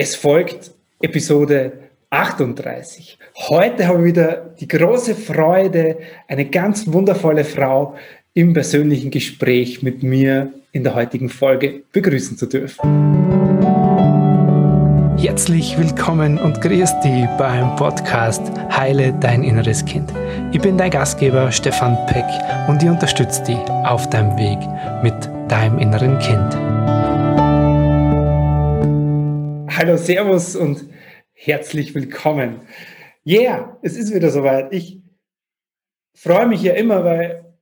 Es folgt Episode 38. Heute habe ich wieder die große Freude, eine ganz wundervolle Frau im persönlichen Gespräch mit mir in der heutigen Folge begrüßen zu dürfen. Herzlich willkommen und grüß dich beim Podcast Heile dein inneres Kind. Ich bin dein Gastgeber Stefan Peck und ich unterstütze dich auf deinem Weg mit deinem inneren Kind. Hallo, Servus und herzlich willkommen. Yeah, es ist wieder soweit. Ich freue mich ja immer, weil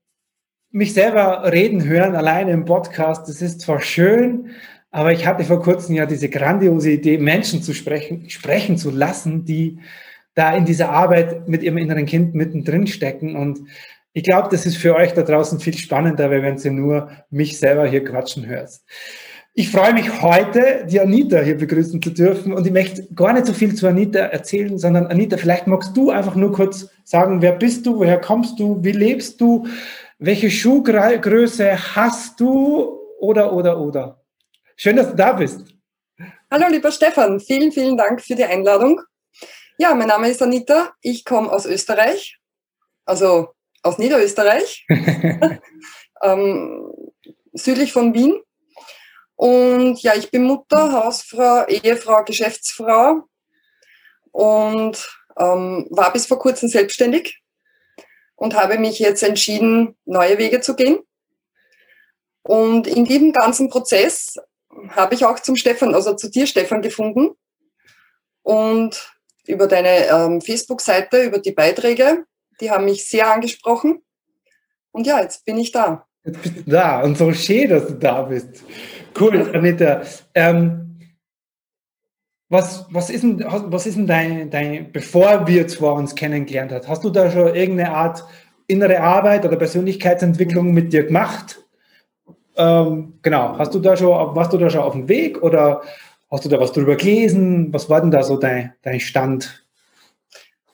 mich selber reden hören, alleine im Podcast, das ist zwar schön, aber ich hatte vor kurzem ja diese grandiose Idee, Menschen zu sprechen, sprechen zu lassen, die da in dieser Arbeit mit ihrem inneren Kind mittendrin stecken. Und ich glaube, das ist für euch da draußen viel spannender, wenn ihr nur mich selber hier quatschen hört. Ich freue mich heute, die Anita hier begrüßen zu dürfen und ich möchte gar nicht so viel zu Anita erzählen, sondern Anita, vielleicht magst du einfach nur kurz sagen, wer bist du, woher kommst du, wie lebst du, welche Schuhgröße hast du oder, oder, oder. Schön, dass du da bist. Hallo, lieber Stefan, vielen, vielen Dank für die Einladung. Ja, mein Name ist Anita, ich komme aus Österreich, also aus Niederösterreich, ähm, südlich von Wien und ja, ich bin Mutter, Hausfrau, Ehefrau, Geschäftsfrau und ähm, war bis vor kurzem selbstständig und habe mich jetzt entschieden, neue Wege zu gehen. Und in diesem ganzen Prozess habe ich auch zum Stefan, also zu dir, Stefan, gefunden. Und über deine ähm, Facebook-Seite, über die Beiträge, die haben mich sehr angesprochen. Und ja, jetzt bin ich da. Jetzt bist du da und so schön, dass du da bist. Cool, Anita. Ähm, was, was ist denn, was ist denn dein, dein, bevor wir zwar uns kennengelernt haben, hast du da schon irgendeine Art innere Arbeit oder Persönlichkeitsentwicklung mit dir gemacht? Ähm, genau, hast du da schon, warst du da schon auf dem Weg oder hast du da was drüber gelesen? Was war denn da so dein, dein Stand?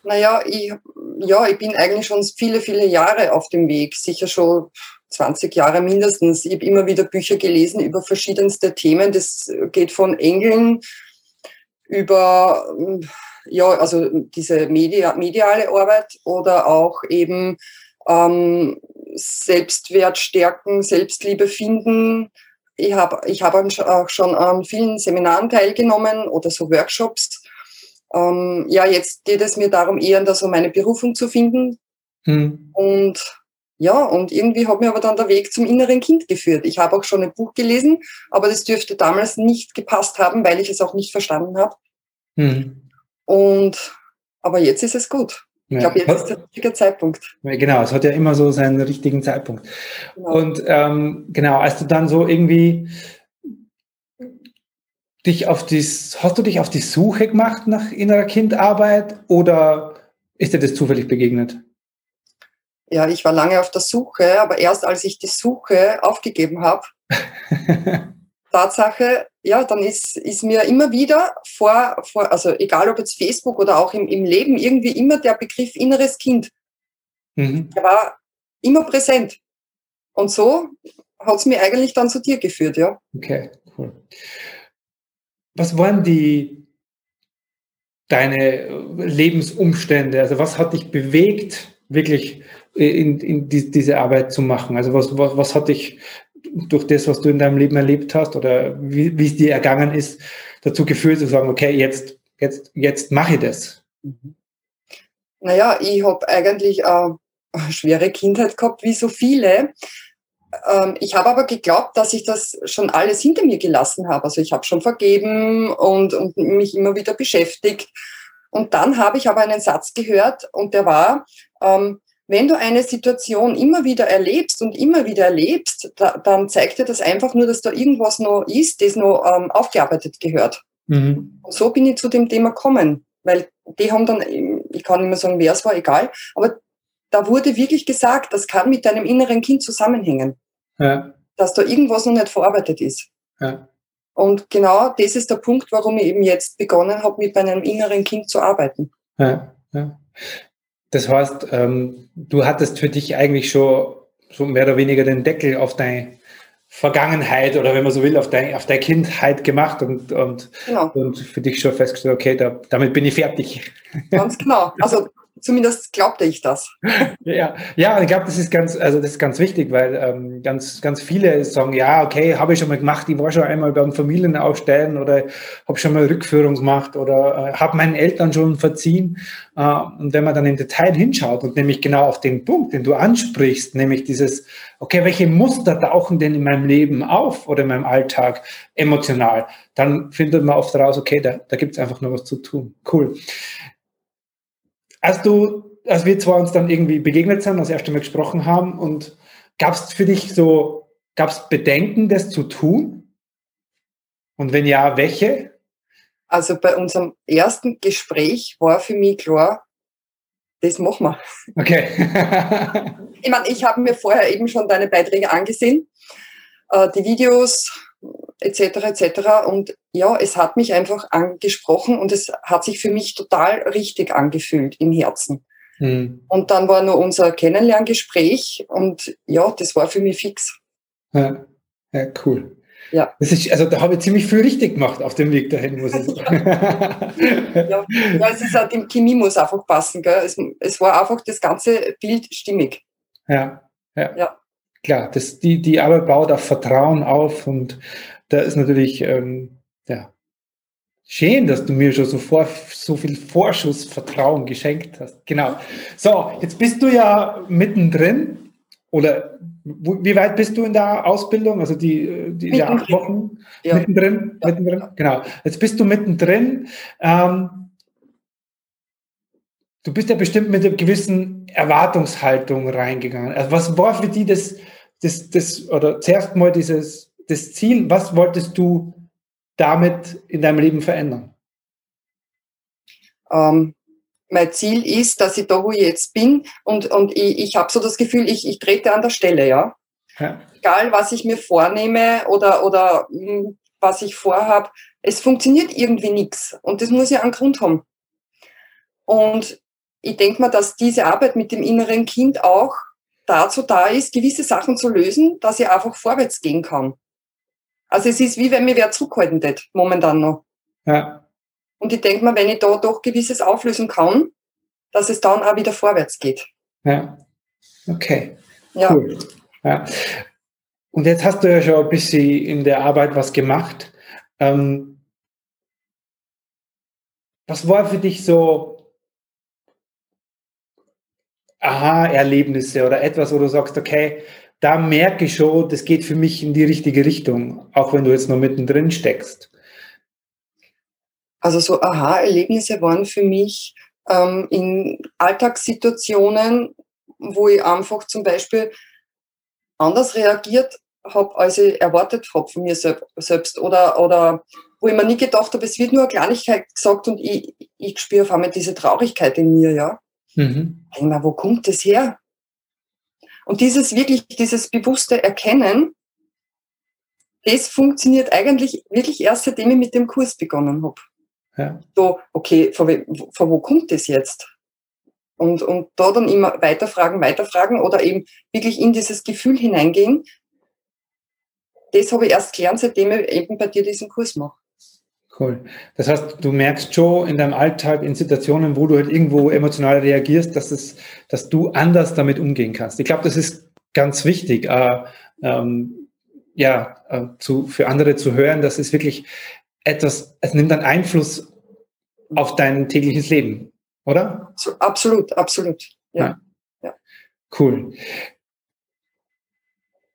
Naja, ich, ja, ich bin eigentlich schon viele, viele Jahre auf dem Weg, sicher schon 20 Jahre mindestens. Ich habe immer wieder Bücher gelesen über verschiedenste Themen. Das geht von Engeln über ja, also diese Media, mediale Arbeit oder auch eben ähm, Selbstwert stärken, Selbstliebe finden. Ich habe ich hab auch schon an vielen Seminaren teilgenommen oder so Workshops. Ähm, ja, jetzt geht es mir darum, eher so meine Berufung zu finden. Hm. Und ja, und irgendwie hat mir aber dann der Weg zum inneren Kind geführt. Ich habe auch schon ein Buch gelesen, aber das dürfte damals nicht gepasst haben, weil ich es auch nicht verstanden habe. Hm. Und aber jetzt ist es gut. Ich glaube, jetzt ist der richtige Zeitpunkt. Genau, es hat ja immer so seinen richtigen Zeitpunkt. Genau. Und ähm, genau, als du dann so irgendwie dich auf die, hast du dich auf die Suche gemacht nach innerer Kindarbeit oder ist dir das zufällig begegnet? Ja, ich war lange auf der Suche, aber erst als ich die Suche aufgegeben habe, Tatsache, ja, dann ist, ist mir immer wieder vor, vor, also egal ob jetzt Facebook oder auch im, im Leben, irgendwie immer der Begriff inneres Kind. Mhm. Der war immer präsent. Und so hat es mir eigentlich dann zu dir geführt, ja. Okay, cool. Was waren die deine Lebensumstände? Also was hat dich bewegt, wirklich in, in die, diese Arbeit zu machen? Also was, was, was hat dich durch das, was du in deinem Leben erlebt hast oder wie, wie es dir ergangen ist, dazu geführt zu sagen, okay, jetzt, jetzt, jetzt mache ich das? Mhm. Naja, ich habe eigentlich eine schwere Kindheit gehabt, wie so viele. Ähm, ich habe aber geglaubt, dass ich das schon alles hinter mir gelassen habe. Also ich habe schon vergeben und, und mich immer wieder beschäftigt. Und dann habe ich aber einen Satz gehört und der war, ähm, wenn du eine Situation immer wieder erlebst und immer wieder erlebst, da, dann zeigt dir das einfach nur, dass da irgendwas noch ist, das noch ähm, aufgearbeitet gehört. Mhm. Und so bin ich zu dem Thema gekommen, weil die haben dann, ich kann nicht mehr sagen, wer es war, egal, aber da wurde wirklich gesagt, das kann mit deinem inneren Kind zusammenhängen. Ja. Dass da irgendwas noch nicht verarbeitet ist. Ja. Und genau das ist der Punkt, warum ich eben jetzt begonnen habe, mit meinem inneren Kind zu arbeiten. Ja, ja. Das heißt, ähm, du hattest für dich eigentlich schon so mehr oder weniger den Deckel auf dein, Vergangenheit oder wenn man so will, auf deine auf dein Kindheit gemacht und, und, genau. und für dich schon festgestellt, okay, da, damit bin ich fertig. Ganz genau. Also Zumindest glaubte ich das. Ja, ja, ich glaube, das ist ganz, also das ist ganz wichtig, weil ähm, ganz, ganz viele sagen, ja, okay, habe ich schon mal gemacht, ich war schon einmal beim Familienaufstellen oder habe schon mal Rückführung gemacht oder äh, habe meinen Eltern schon verziehen. Äh, und wenn man dann im Detail hinschaut und nämlich genau auf den Punkt, den du ansprichst, nämlich dieses, okay, welche Muster tauchen denn in meinem Leben auf oder in meinem Alltag emotional, dann findet man oft raus, okay, da, da gibt es einfach nur was zu tun. Cool. Als du, als wir zwar uns dann irgendwie begegnet sind, das erste Mal gesprochen haben, und gab es für dich so, gab es Bedenken, das zu tun? Und wenn ja, welche? Also bei unserem ersten Gespräch war für mich klar, das machen wir. Okay. ich meine, ich habe mir vorher eben schon deine Beiträge angesehen, äh, die Videos, etc. etc. Und ja, es hat mich einfach angesprochen und es hat sich für mich total richtig angefühlt im Herzen. Mhm. Und dann war nur unser Kennenlerngespräch und ja, das war für mich fix. Ja, ja cool. Ja. Das ist, also da habe ich ziemlich viel richtig gemacht auf dem Weg dahin, muss ich sagen. ja. ja, es ist auch, die Chemie muss einfach passen. Gell? Es, es war einfach das ganze Bild stimmig. Ja, ja. ja. Klar, das, die, die Arbeit baut auf Vertrauen auf und da ist natürlich, ähm, ja, schön, dass du mir schon so, vor, so viel Vorschussvertrauen geschenkt hast. Genau. So, jetzt bist du ja mittendrin. Oder wie weit bist du in der Ausbildung? Also die, die ja, acht Wochen ja. mittendrin, ja. mittendrin. Genau. Jetzt bist du mittendrin. Ähm, du bist ja bestimmt mit einer gewissen Erwartungshaltung reingegangen. Also was war für die das, das, das oder zuerst mal dieses das Ziel, was wolltest du damit in deinem Leben verändern? Ähm, mein Ziel ist, dass ich da, wo ich jetzt bin, und, und ich, ich habe so das Gefühl, ich, ich trete an der Stelle, ja? ja. Egal, was ich mir vornehme oder, oder mh, hm, was ich vorhabe, es funktioniert irgendwie nichts. Und das muss ja einen Grund haben. Und ich denke mal, dass diese Arbeit mit dem inneren Kind auch dazu da ist, gewisse Sachen zu lösen, dass ich einfach vorwärts gehen kann. Also es ist wie wenn mir wer zurückhalten tät, momentan noch. Ja. Und ich denke mal, wenn ich da doch gewisses auflösen kann, dass es dann auch wieder vorwärts geht. Ja. Okay. Ja. Cool. Ja. Und jetzt hast du ja schon ein bisschen in der Arbeit was gemacht. Ähm, was war für dich so Aha-Erlebnisse oder etwas, wo du sagst, okay, da merke ich schon, das geht für mich in die richtige Richtung, auch wenn du jetzt noch mittendrin steckst. Also so Aha-Erlebnisse waren für mich ähm, in Alltagssituationen, wo ich einfach zum Beispiel anders reagiert habe, als ich erwartet habe von mir selbst oder, oder wo ich mir nie gedacht habe, es wird nur eine Kleinigkeit gesagt und ich, ich spüre auf einmal diese Traurigkeit in mir, ja. Mhm. Denke mir, wo kommt das her? Und dieses wirklich, dieses bewusste Erkennen, das funktioniert eigentlich wirklich erst seitdem ich mit dem Kurs begonnen habe. Ja. So, okay, von, von wo kommt das jetzt? Und, und da dann immer weiterfragen, weiterfragen oder eben wirklich in dieses Gefühl hineingehen. Das habe ich erst gelernt, seitdem ich eben bei dir diesen Kurs mache. Cool. Das heißt, du merkst schon in deinem Alltag, in Situationen, wo du halt irgendwo emotional reagierst, dass, es, dass du anders damit umgehen kannst. Ich glaube, das ist ganz wichtig, äh, ähm, ja, äh, zu, für andere zu hören, dass es wirklich etwas, es nimmt einen Einfluss auf dein tägliches Leben, oder? Absolut, absolut. Ja. ja. ja. Cool.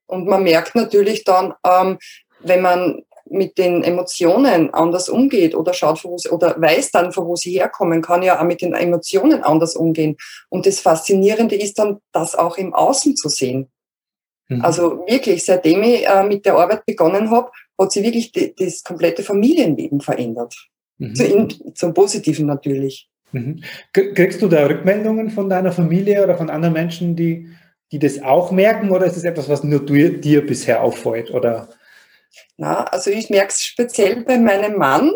Und man merkt natürlich dann, ähm, wenn man mit den Emotionen anders umgeht oder schaut, wo sie, oder weiß dann, von wo sie herkommen, kann ja auch mit den Emotionen anders umgehen. Und das Faszinierende ist dann, das auch im Außen zu sehen. Mhm. Also wirklich, seitdem ich äh, mit der Arbeit begonnen habe, hat sich wirklich die, das komplette Familienleben verändert. Mhm. Zu, in, zum Positiven natürlich. Mhm. Kriegst du da Rückmeldungen von deiner Familie oder von anderen Menschen, die, die das auch merken, oder ist es etwas, was nur dir, dir bisher auffällt? Oder? Na, also ich merke es speziell bei meinem Mann.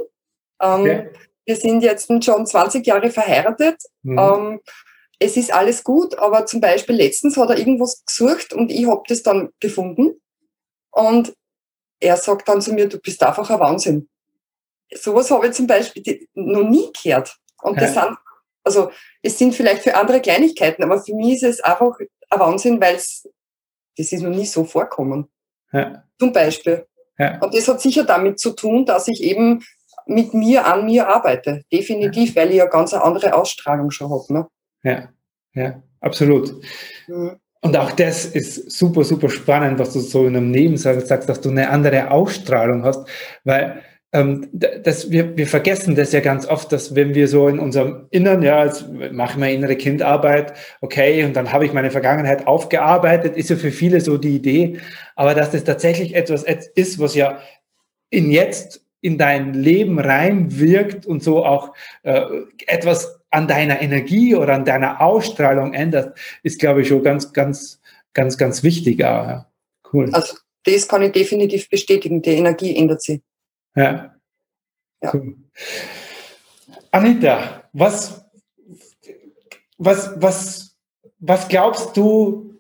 Ähm, okay. Wir sind jetzt schon 20 Jahre verheiratet. Mhm. Ähm, es ist alles gut, aber zum Beispiel letztens hat er irgendwas gesucht und ich habe das dann gefunden. Und er sagt dann zu mir, du bist einfach ein Wahnsinn. Sowas habe ich zum Beispiel noch nie gehört. Und ja. das sind, also es sind vielleicht für andere Kleinigkeiten, aber für mich ist es einfach ein Wahnsinn, weil es, das ist noch nie so vorkommen. Ja. Zum Beispiel. Ja. Und das hat sicher damit zu tun, dass ich eben mit mir an mir arbeite. Definitiv, weil ich ja ganz eine andere Ausstrahlung schon habe. Ne? Ja, ja, absolut. Mhm. Und auch das ist super, super spannend, was du so in einem Nebensatz sagst, dass du eine andere Ausstrahlung hast, weil ähm, das, wir, wir vergessen das ja ganz oft, dass wenn wir so in unserem Innern, ja, jetzt mache ich meine innere Kindarbeit, okay, und dann habe ich meine Vergangenheit aufgearbeitet, ist ja für viele so die Idee, aber dass das tatsächlich etwas ist, was ja in jetzt in dein Leben reinwirkt und so auch äh, etwas an deiner Energie oder an deiner Ausstrahlung ändert, ist, glaube ich, schon ganz, ganz, ganz, ganz wichtig. Ja. Cool. Also das kann ich definitiv bestätigen. Die Energie ändert sich. Ja. ja. Cool. Anita, was, was, was, was glaubst du,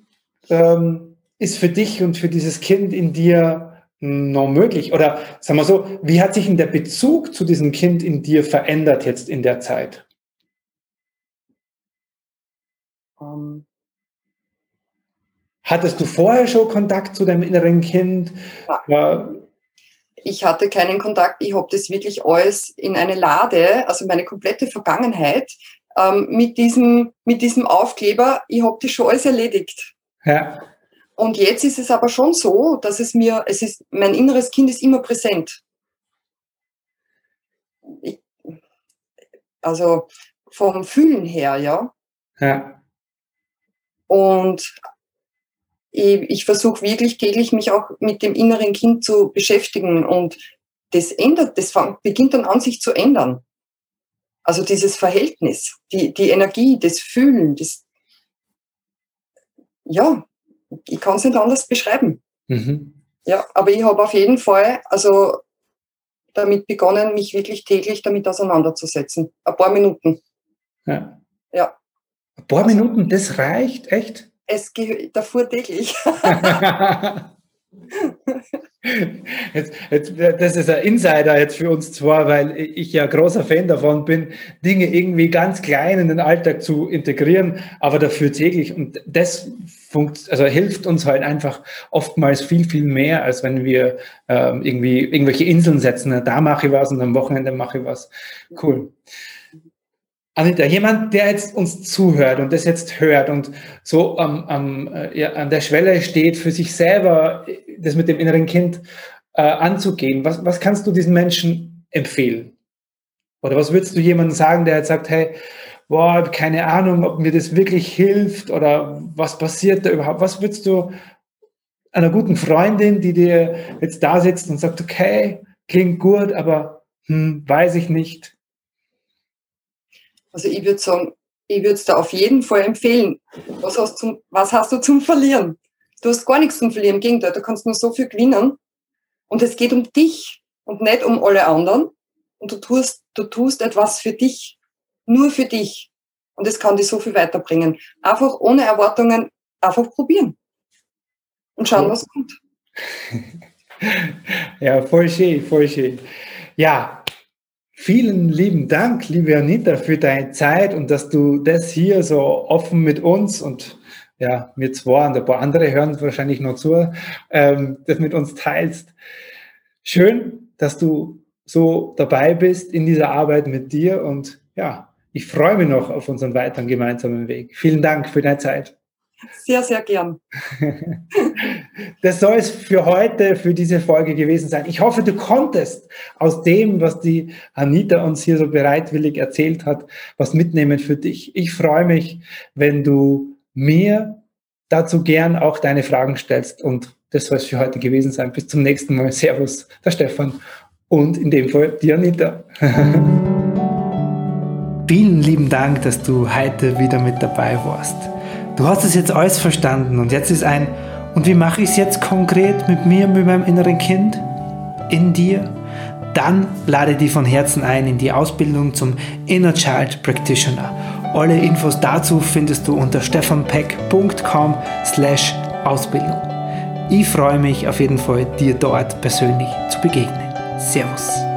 ähm, ist für dich und für dieses Kind in dir noch möglich? Oder sagen wir so, wie hat sich denn der Bezug zu diesem Kind in dir verändert jetzt in der Zeit? Um. Ähm. Hattest du vorher schon Kontakt zu deinem inneren Kind? Ja. Ich hatte keinen Kontakt. Ich habe das wirklich alles in eine Lade, also meine komplette Vergangenheit, ähm, mit, diesem, mit diesem Aufkleber. Ich habe das schon alles erledigt. Ja. Und jetzt ist es aber schon so, dass es mir, es ist, mein inneres Kind ist immer präsent. Ich, also vom Fühlen her, ja. Ja. Und ich, ich versuche wirklich täglich mich auch mit dem inneren Kind zu beschäftigen und das ändert, das beginnt dann an sich zu ändern. Also dieses Verhältnis, die, die Energie, das Fühlen, das, ja, ich kann es nicht anders beschreiben. Mhm. Ja, aber ich habe auf jeden Fall also damit begonnen, mich wirklich täglich damit auseinanderzusetzen. Ein paar Minuten. Ja. ja. Ein paar Minuten, das reicht, echt? Es geht davor täglich. Jetzt, jetzt, das ist ein Insider jetzt für uns zwar, weil ich ja großer Fan davon bin, Dinge irgendwie ganz klein in den Alltag zu integrieren, aber dafür täglich. Und das funkt, also hilft uns halt einfach oftmals viel, viel mehr, als wenn wir ähm, irgendwie irgendwelche Inseln setzen. Da mache ich was und am Wochenende mache ich was. Cool. Anita, jemand, der jetzt uns zuhört und das jetzt hört und so am, am, äh, ja, an der Schwelle steht, für sich selber das mit dem inneren Kind äh, anzugehen, was, was kannst du diesen Menschen empfehlen? Oder was würdest du jemandem sagen, der jetzt sagt, hey, boah, keine Ahnung, ob mir das wirklich hilft oder was passiert da überhaupt? Was würdest du einer guten Freundin, die dir jetzt da sitzt und sagt, okay, klingt gut, aber hm, weiß ich nicht, also ich würde sagen, ich würde es da auf jeden Fall empfehlen. Was hast, zum, was hast du zum Verlieren? Du hast gar nichts zum Verlieren. Im Gegenteil, du kannst nur so viel gewinnen. Und es geht um dich und nicht um alle anderen. Und du tust, du tust etwas für dich. Nur für dich. Und es kann dich so viel weiterbringen. Einfach ohne Erwartungen, einfach probieren. Und schauen, was kommt. Ja, voll schön, voll schön. Ja, Vielen lieben Dank, liebe Anita, für deine Zeit und dass du das hier so offen mit uns und ja, wir zwei und ein paar andere hören wahrscheinlich noch zu, ähm, das mit uns teilst. Schön, dass du so dabei bist in dieser Arbeit mit dir und ja, ich freue mich noch auf unseren weiteren gemeinsamen Weg. Vielen Dank für deine Zeit. Sehr, sehr gern. Das soll es für heute, für diese Folge gewesen sein. Ich hoffe, du konntest aus dem, was die Anita uns hier so bereitwillig erzählt hat, was mitnehmen für dich. Ich freue mich, wenn du mir dazu gern auch deine Fragen stellst. Und das soll es für heute gewesen sein. Bis zum nächsten Mal. Servus, der Stefan. Und in dem Fall die Anita. Vielen lieben Dank, dass du heute wieder mit dabei warst. Du hast es jetzt alles verstanden und jetzt ist ein, und wie mache ich es jetzt konkret mit mir, mit meinem inneren Kind? In dir? Dann lade dich von Herzen ein in die Ausbildung zum Inner Child Practitioner. Alle Infos dazu findest du unter stefanpeck.com slash Ausbildung. Ich freue mich auf jeden Fall, dir dort persönlich zu begegnen. Servus.